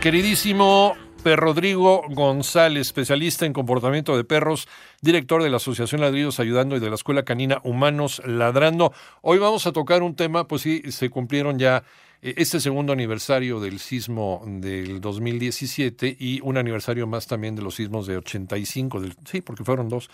Queridísimo Perro Rodrigo González, especialista en comportamiento de perros, director de la Asociación Ladridos Ayudando y de la Escuela Canina Humanos Ladrando. Hoy vamos a tocar un tema, pues sí, se cumplieron ya eh, este segundo aniversario del sismo del 2017 y un aniversario más también de los sismos de 85, del, sí, porque fueron dos,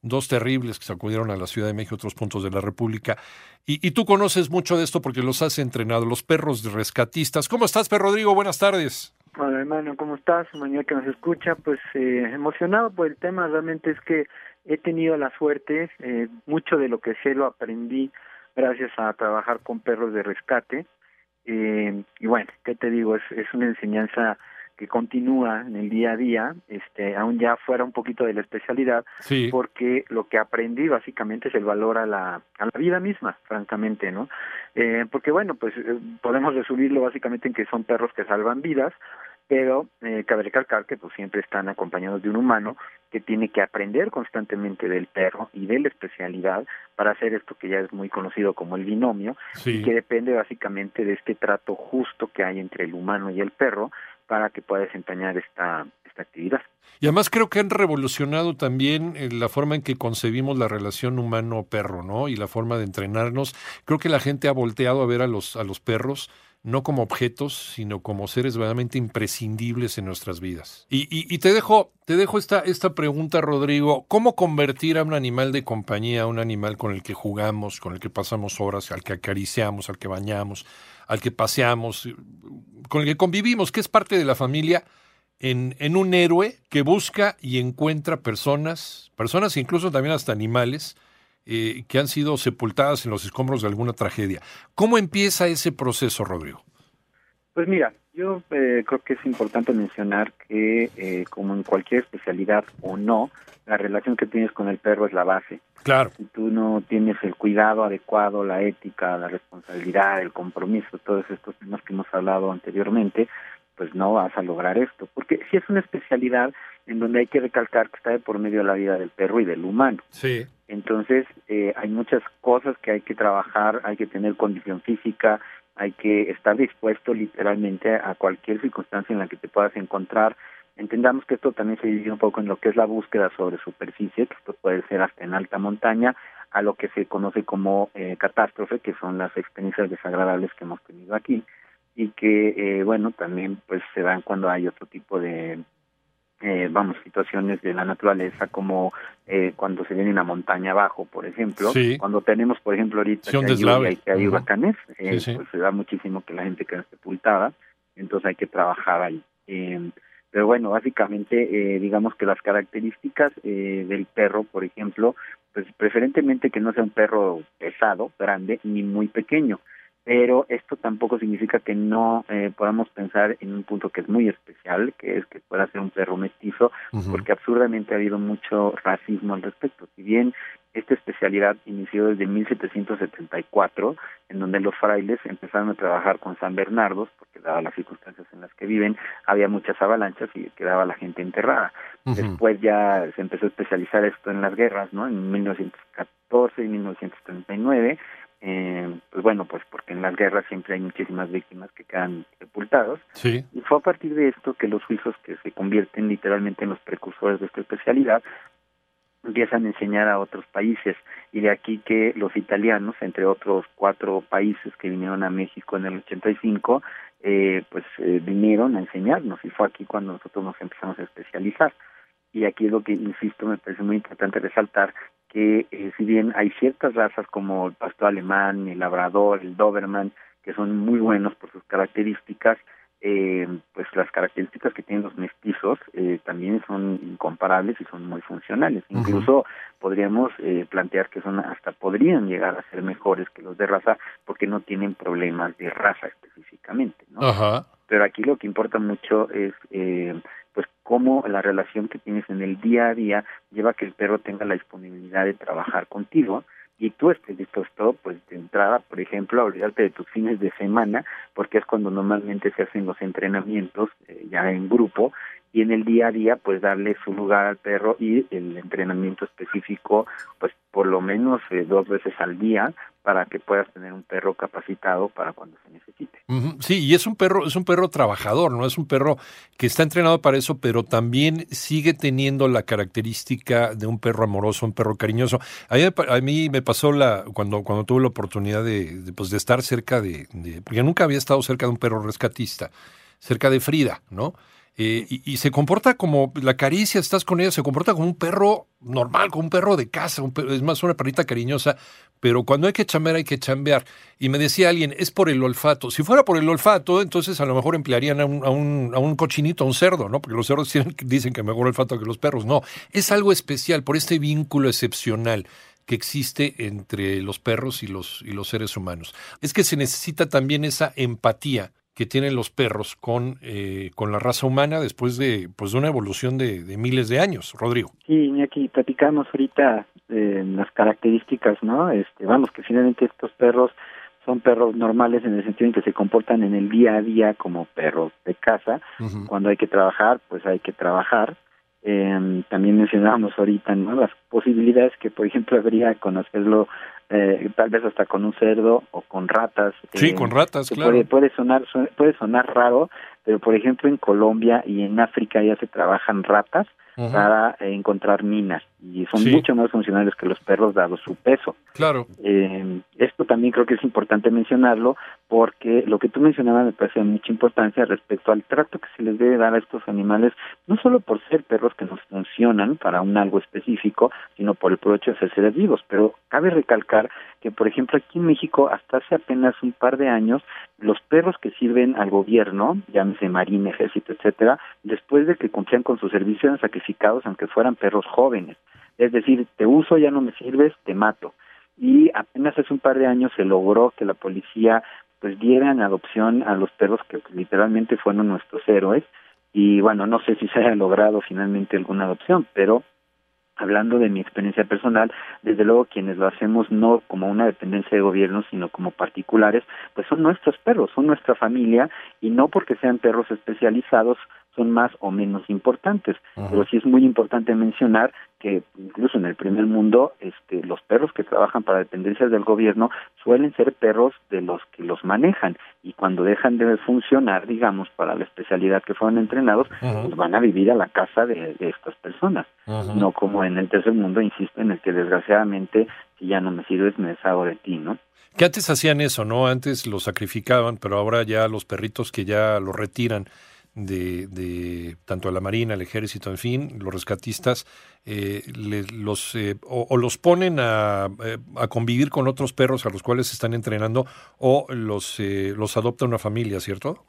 dos terribles que sacudieron a la Ciudad de México y otros puntos de la República. Y, y tú conoces mucho de esto porque los has entrenado, los perros rescatistas. ¿Cómo estás, Perro Rodrigo? Buenas tardes. Hola hermano, ¿cómo estás? Mañana que nos escucha, pues eh, emocionado por el tema, realmente es que he tenido la suerte, eh, mucho de lo que sé lo aprendí gracias a trabajar con perros de rescate, eh, y bueno, ¿qué te digo? Es, es una enseñanza que continúa en el día a día, este, aún ya fuera un poquito de la especialidad, Sí. porque lo que aprendí básicamente es el valor a la, a la vida misma, francamente, ¿no? Eh, porque bueno, pues eh, podemos resumirlo básicamente en que son perros que salvan vidas, pero eh, cabe recalcar que pues siempre están acompañados de un humano que tiene que aprender constantemente del perro y de la especialidad para hacer esto que ya es muy conocido como el binomio Sí. y que depende básicamente de este trato justo que hay entre el humano y el perro para que pueda desempeñar esta, esta actividad. Y además creo que han revolucionado también eh, la forma en que concebimos la relación humano-perro, ¿no? Y la forma de entrenarnos. Creo que la gente ha volteado a ver a los, a los perros no como objetos, sino como seres verdaderamente imprescindibles en nuestras vidas. Y, y- te dejo, te dejo esta, esta pregunta, Rodrigo. ¿Cómo convertir a un animal de compañía, a un animal con el que jugamos, con el que pasamos horas, al que acariciamos, al que bañamos, al que paseamos, con el que convivimos, que es parte de la familia? en, en un héroe que busca y encuentra personas, personas incluso también hasta animales, eh, que han sido sepultadas en los escombros de alguna tragedia. ¿Cómo empieza ese proceso, Rodrigo? Pues mira, yo eh, creo que es importante mencionar que eh, como en cualquier especialidad o no, la relación que tienes con el perro es la base. Claro. Si tú no tienes el cuidado adecuado, la ética, la responsabilidad, el compromiso, todos estos temas que hemos hablado anteriormente, pues no vas a lograr esto. Porque si es una especialidad en donde hay que recalcar que está de por medio de la vida del perro y del humano. Sí. Entonces, eh, hay muchas cosas que hay que trabajar, hay que tener condición física, hay que estar dispuesto literalmente a cualquier circunstancia en la que te puedas encontrar. Entendamos que esto también se divide un poco en lo que es la búsqueda sobre superficie, que esto puede ser hasta en alta montaña, a lo que se conoce como eh, catástrofe, que son las experiencias desagradables que hemos tenido aquí y que, eh, bueno, también pues se dan cuando hay otro tipo de, eh, vamos, situaciones de la naturaleza como eh, cuando se viene una montaña abajo, por ejemplo, Sí. cuando tenemos, por ejemplo, ahorita Sí, que hay lluvia y que hay huracanes, eh, Sí, pues se da muchísimo que la gente queda sepultada, entonces hay que trabajar ahí. Eh, pero bueno, básicamente, eh, digamos que las características eh, del perro, por ejemplo, pues preferentemente que no sea un perro pesado, grande, ni muy pequeño pero esto tampoco significa que no eh, podamos pensar en un punto que es muy especial, que es que pueda ser un perro mestizo, porque absurdamente ha habido mucho racismo al respecto. Si bien esta especialidad inició desde 1774, en donde los frailes empezaron a trabajar con San Bernardos, porque dadas las circunstancias en las que viven, había muchas avalanchas y quedaba la gente enterrada. Después ya se empezó a especializar esto en las guerras, ¿no? En 1914 y 1939, eh, pues bueno, pues porque en las guerras siempre hay muchísimas víctimas que quedan sepultados. Sí. Y fue a partir de esto que los suizos, que se convierten literalmente en los precursores de esta especialidad, empiezan a enseñar a otros países. Y de aquí que los italianos, entre otros cuatro países que vinieron a México en el 85, eh, pues eh, vinieron a enseñarnos. Y fue aquí cuando nosotros nos empezamos a especializar. Y aquí es lo que, insisto, me parece muy importante resaltar, que eh, si bien hay ciertas razas como el pastor alemán, el labrador, el doberman, que son muy buenos por sus características, eh, pues las características que tienen los mestizos eh, también son incomparables y son muy funcionales. Incluso podríamos eh, plantear que son hasta podrían llegar a ser mejores que los de raza porque no tienen problemas de raza específicamente. ¿no? Ajá. Pero aquí lo que importa mucho es eh, cómo la relación que tienes en el día a día lleva a que el perro tenga la disponibilidad de trabajar contigo y tú estés dispuesto, pues de entrada, por ejemplo, a olvidarte de tus fines de semana, porque es cuando normalmente se hacen los entrenamientos eh, ya en grupo, y en el día a día, pues darle su lugar al perro y el entrenamiento específico, pues por lo menos eh, dos veces al día, para que puedas tener un perro capacitado para cuando se necesite. Sí, y es un perro, es un perro trabajador, ¿no? Es un perro que está entrenado para eso, pero también sigue teniendo la característica de un perro amoroso, un perro cariñoso. A mí, a mí me pasó la, cuando, cuando tuve la oportunidad de, de, pues, de estar cerca de, de- porque nunca había estado cerca de un perro rescatista, cerca de Frida, ¿no? Eh, y, se comporta como la caricia, estás con ella, se comporta como un perro normal, como un perro de casa, es más una perrita cariñosa, pero cuando hay que chambear hay que chambear. Y me decía alguien, es por el olfato. Si fuera por el olfato, entonces a lo mejor emplearían a un, cochinito, a un cerdo, ¿no? Porque los cerdos dicen que mejor olfato que los perros. No, es algo especial por este vínculo excepcional que existe entre los perros y los seres humanos. Es que se necesita también esa empatía que tienen los perros con, eh, con la raza humana después de, pues, de una evolución de, de miles de años, Rodrigo. Sí, Iñaki, platicamos ahorita eh, las características, ¿no? Este, vamos, que finalmente estos perros son perros normales en el sentido en que se comportan en el día a día como perros de casa. Cuando hay que trabajar, pues hay que trabajar. Eh, también mencionábamos ahorita, ¿no? Las posibilidades que, por ejemplo, habría con hacerlo eh, tal vez hasta con un cerdo o con ratas. Sí, eh, con ratas, claro. puede, puede sonar puede sonar raro, pero por ejemplo en Colombia y en África ya se trabajan ratas para encontrar minas y son Sí. mucho más funcionales que los perros dado su peso. Claro. Eh, esto también creo que es importante mencionarlo porque lo que tú mencionabas me parece de mucha importancia respecto al trato que se les debe dar a estos animales, no solo por ser perros que nos funcionan para un algo específico, sino por el puro hecho de ser seres vivos. Pero cabe recalcar que, por ejemplo, aquí en México, hasta hace apenas un par de años, los perros que sirven al gobierno, llámese Marina, Ejército, etcétera, después de que cumplían con su servicio eran sacrificados aunque fueran perros jóvenes. Es decir, te uso, ya no me sirves, te mato. Y apenas hace un par de años se logró que la policía pues diera en adopción a los perros que literalmente fueron nuestros héroes. Y bueno no sé si se haya logrado finalmente alguna adopción pero hablando de mi experiencia personal, desde luego quienes lo hacemos no como una dependencia de gobierno, sino como particulares, pues son nuestros perros, son nuestra familia y no porque sean perros especializados son más o menos importantes. Pero sí es muy importante mencionar que incluso en el primer mundo, este, los perros que trabajan para dependencias del gobierno suelen ser perros de los que los manejan y cuando dejan de funcionar, digamos, para la especialidad que fueron entrenados, pues van a vivir a la casa de, de estas personas no como en el tercer mundo, insisto, en el que desgraciadamente si ya no me sirves me deshago de ti, ¿no? Que antes hacían eso, ¿no? Antes los sacrificaban, pero ahora ya los perritos que ya los retiran de, de tanto de la Marina, el Ejército, en fin, los rescatistas, eh, le- los, eh, o, o los ponen a, eh, a convivir con otros perros a los cuales se están entrenando o los, eh, los adopta una familia, ¿cierto?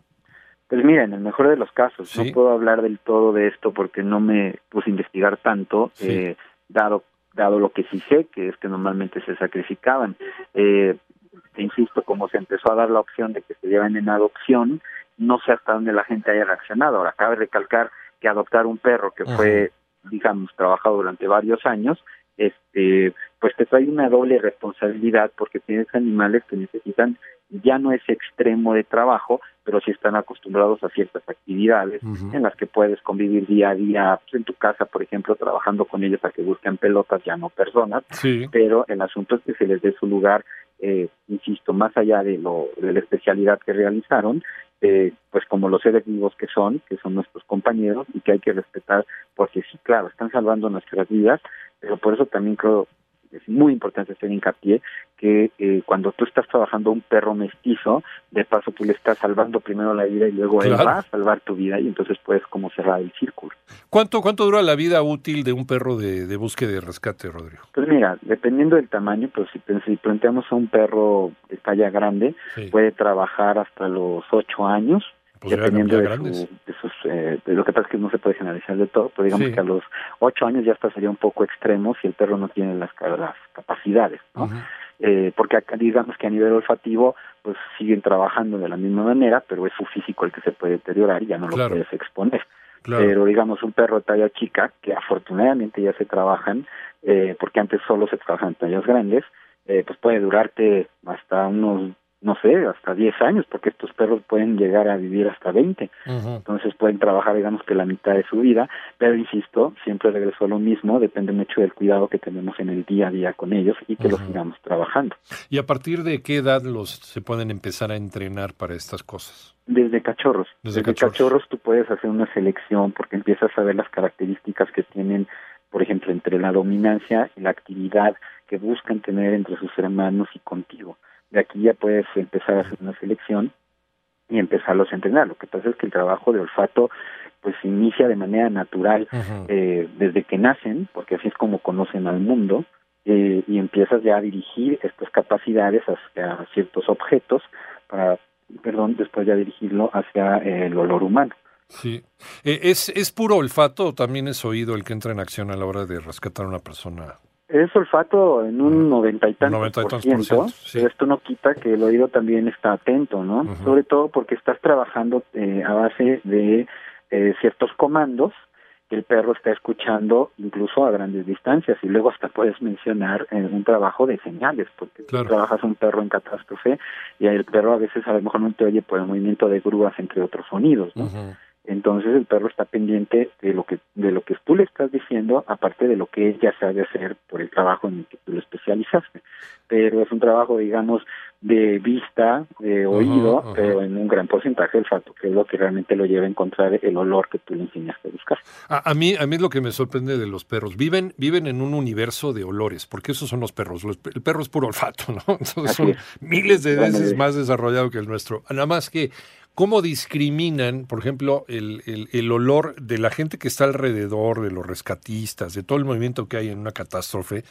Pues mira, en el mejor de los casos, Sí. no puedo hablar del todo de esto porque no me puse a investigar tanto, Sí. eh, dado dado lo que sí sé, que es que normalmente se sacrificaban. Eh, insisto, como se empezó a dar la opción de que se lleven en adopción, no sé hasta dónde la gente haya reaccionado. Ahora, cabe recalcar que adoptar un perro que fue, digamos, trabajado durante varios años, este, pues te trae una doble responsabilidad porque tienes animales que necesitan ya no ese extremo de trabajo, pero sí están acostumbrados a ciertas actividades en las que puedes convivir día a día pues, en tu casa, por ejemplo, trabajando con ellos a que busquen pelotas, ya no personas, Sí. pero el asunto es que se les dé su lugar eh, insisto, más allá de, lo, de la especialidad que realizaron, eh, pues como los seres vivos que son, que son nuestros compañeros y que hay que respetar, porque sí, claro, están salvando nuestras vidas, pero por eso también creo es muy importante hacer hincapié que eh, cuando tú estás trabajando un perro mestizo, de paso tú le estás salvando primero la vida y luego él va a salvar tu vida y entonces puedes como cerrar el círculo. ¿Cuánto, ¿Cuánto dura la vida útil de un perro de, de búsqueda y rescate, Rodrigo? Pues mira, dependiendo del tamaño, pues si, pen- si planteamos a un perro de talla grande, Sí. puede trabajar hasta los ocho años, Pues dependiendo de, su- de sus... eh, lo que pasa es que no se puede generalizar de todo, pero digamos Sí. que a los ocho años ya hasta sería un poco extremo si el perro no tiene las, las capacidades, ¿no? Eh, porque acá digamos que a nivel olfativo pues siguen trabajando de la misma manera, pero es su físico el que se puede deteriorar y ya no lo puedes exponer. Claro. Pero digamos un perro de talla chica, que afortunadamente ya se trabajan, eh, porque antes solo se trabajan en tallas grandes, eh, pues puede durarte hasta unos, no sé, hasta 10 años, porque estos perros pueden llegar a vivir hasta 20 Ujú. entonces pueden trabajar digamos que la mitad de su vida, pero insisto, siempre regreso a lo mismo, depende mucho del cuidado que tenemos en el día a día con ellos y que los sigamos trabajando. ¿Y a partir de qué edad los se pueden empezar a entrenar para estas cosas? Desde cachorros, Desde desde, cachorros. cachorros. tú puedes hacer una selección porque empiezas a ver las características que tienen, por ejemplo, entre la dominancia y la actividad que buscan tener entre sus hermanos y contigo. De aquí ya puedes empezar a hacer una selección y empezarlos a entrenar. Lo que pasa es que el trabajo de olfato pues se inicia de manera natural eh, desde que nacen, porque así es como conocen al mundo, eh, y empiezas ya a dirigir estas capacidades hacia ciertos objetos para, perdón, después ya dirigirlo hacia eh, el olor humano. Sí. Eh, ¿Es, ¿Es puro olfato o también es oído el que entra en acción a la hora de rescatar a una persona? Es olfato en un noventa y tantos Noventa y por tantos por ciento, ciento, sí. pero esto no quita que el oído también está atento, ¿no? Sobre todo porque estás trabajando eh, a base de eh, ciertos comandos que el perro está escuchando incluso a grandes distancias y luego hasta puedes mencionar eh, un trabajo de señales porque Claro. trabajas un perro en catástrofe y el perro a veces a lo mejor no te oye por el movimiento de grúas entre otros sonidos, ¿no? Ujú. Entonces el perro está pendiente de lo que de lo que tú le estás diciendo aparte de lo que ella sabe hacer por el trabajo en el que tú lo especializaste pero es un trabajo digamos de vista de oído pero en un gran porcentaje olfato que es lo que realmente lo lleva a encontrar el olor que tú le enseñaste a buscar A, a mí, a mí es lo que me sorprende de los perros. Viven, viven en un universo de olores, porque esos son los perros. Los- el perro es puro olfato, ¿no? Entonces Así son es. miles de veces más desarrollado que el nuestro. Nada más que, ¿cómo discriminan, por ejemplo, el, el- el olor de la gente que está alrededor, de los rescatistas, de todo el movimiento que hay en una catástrofe,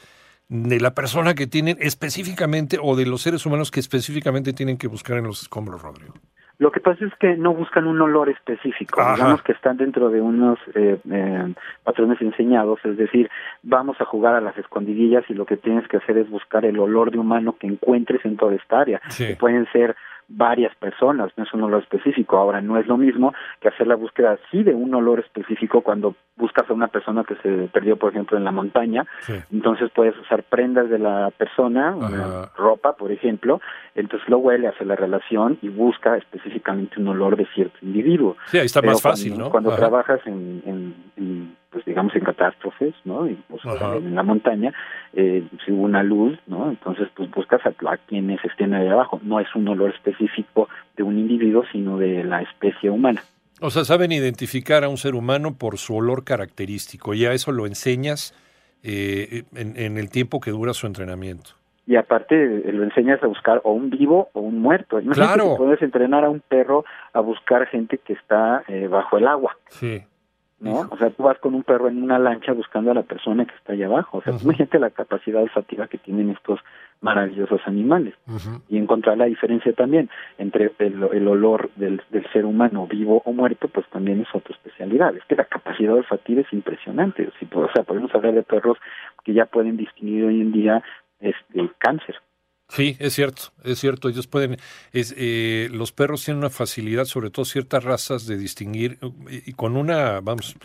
de la persona que tienen específicamente, o de los seres humanos que específicamente tienen que buscar en los escombros, Rodrigo? Lo que pasa es que no buscan un olor específico, Ajá. digamos que están dentro de unos eh, eh, patrones enseñados, es decir, vamos a jugar a las escondidillas y lo que tienes que hacer es buscar el olor de humano que encuentres en toda esta área. Sí. Que pueden ser varias personas, no es un olor específico. Ahora, no es lo mismo que hacer la búsqueda sí de un olor específico cuando buscas a una persona que se perdió, por ejemplo, en la montaña. Sí. Entonces puedes usar prendas de la persona, una ropa, por ejemplo, entonces lo huele, hace la relación y busca específicamente un olor de cierto individuo. Sí, ahí está Pero más fácil, cuando, ¿no? Cuando Ajá. trabajas en, en- en, digamos en catástrofes, ¿no? Y, pues, Ajá. en la montaña, eh, si hubo una luz, ¿no? Entonces pues buscas a, a quienes estén ahí abajo. No es un olor específico de un individuo, sino de la especie humana. O sea, saben identificar a un ser humano por su olor característico. Ya eso lo enseñas eh, en, en el tiempo que dura su entrenamiento. Y aparte lo enseñas a buscar o un vivo o un muerto. Imagínate Claro. que puedes entrenar a un perro a buscar gente que está eh, bajo el agua. Sí. ¿No? Hijo. O sea, tú vas con un perro en una lancha buscando a la persona que está allá abajo. O sea, Ujú. imagínate la capacidad olfativa que tienen estos maravillosos animales. Y encontrar la diferencia también entre el, el olor del, del ser humano vivo o muerto, pues también es otra especialidad. Es que la capacidad olfativa es impresionante. Si, o sea, podemos hablar de perros que ya pueden distinguir hoy en día este cáncer. Sí, es cierto, es cierto. Ellos pueden, es, eh, los perros tienen una facilidad, sobre todo ciertas razas, de distinguir eh, y con una, vamos,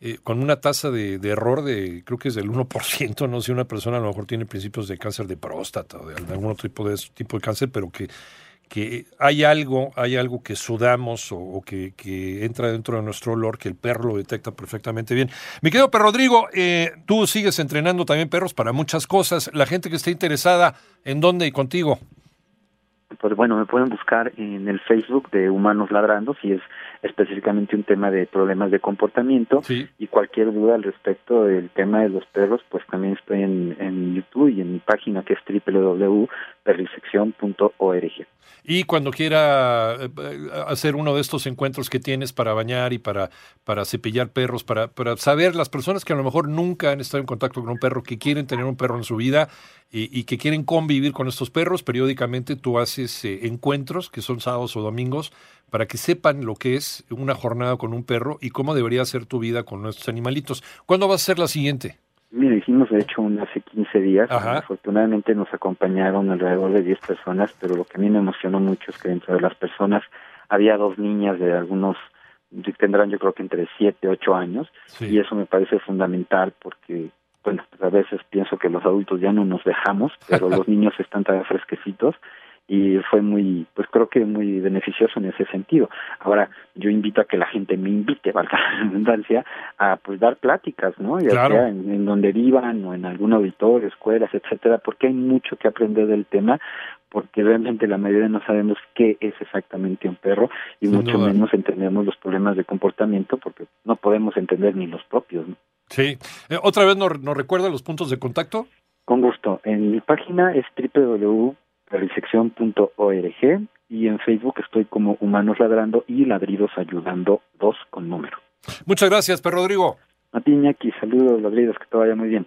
eh, con una tasa de, de error de, creo que es del 1%, no sé, una persona a lo mejor tiene principios de cáncer de próstata o de algún otro tipo de, tipo de cáncer, pero que, que hay algo, hay algo que sudamos o, que, entra dentro de nuestro olor que el perro lo detecta perfectamente bien. Mi querido Perro Rodrigo, eh, tú sigues entrenando también perros para muchas cosas. La gente que esté interesada, ¿en dónde y contigo? Pues bueno, me pueden buscar en el Facebook de Humanos Ladrando, si es específicamente un tema de problemas de comportamiento y cualquier duda al respecto del tema de los perros, pues también estoy en, en YouTube y en mi página que es www.perrisección.org. Y cuando quiera eh, hacer uno de estos encuentros que tienes para bañar y para, para cepillar perros, para, para saber las personas que a lo mejor nunca han estado en contacto con un perro, que quieren tener un perro en su vida y, que quieren convivir con estos perros, periódicamente tú haces eh, encuentros que son sábados o domingos para que sepan lo que es una jornada con un perro y cómo debería ser tu vida con nuestros animalitos. ¿Cuándo va a ser la siguiente? Mira, hicimos de hecho un hace 15 días. Afortunadamente nos acompañaron alrededor de 10 personas, pero lo que a mí me emocionó mucho es que dentro de las personas había dos niñas de algunos, tendrán yo creo que entre 7, 8 años, y eso me parece fundamental porque, bueno, pues a veces pienso que los adultos ya no nos dejamos, pero los niños están tan fresquecitos y fue muy, pues creo que muy beneficioso en ese sentido. Ahora, yo invito a que la gente me invite, valga la redundancia, a pues dar pláticas, ¿no? Ya sea en, donde vivan o en algún auditorio, escuelas, etcétera, porque hay mucho que aprender del tema, porque realmente la mayoría no sabemos qué es exactamente un perro y mucho menos entendemos los problemas de comportamiento porque no podemos entender ni los propios, ¿no? Sí. Eh, ¿Otra vez nos, nos recuerda los puntos de contacto? Con gusto. En mi página es www realisección.org y en Facebook estoy como Humanos Ladrando y Ladridos Ayudando dos con número. Muchas gracias, Perro Rodrigo. A ti, Iñaki, saludos, ladridos, que te vaya muy bien.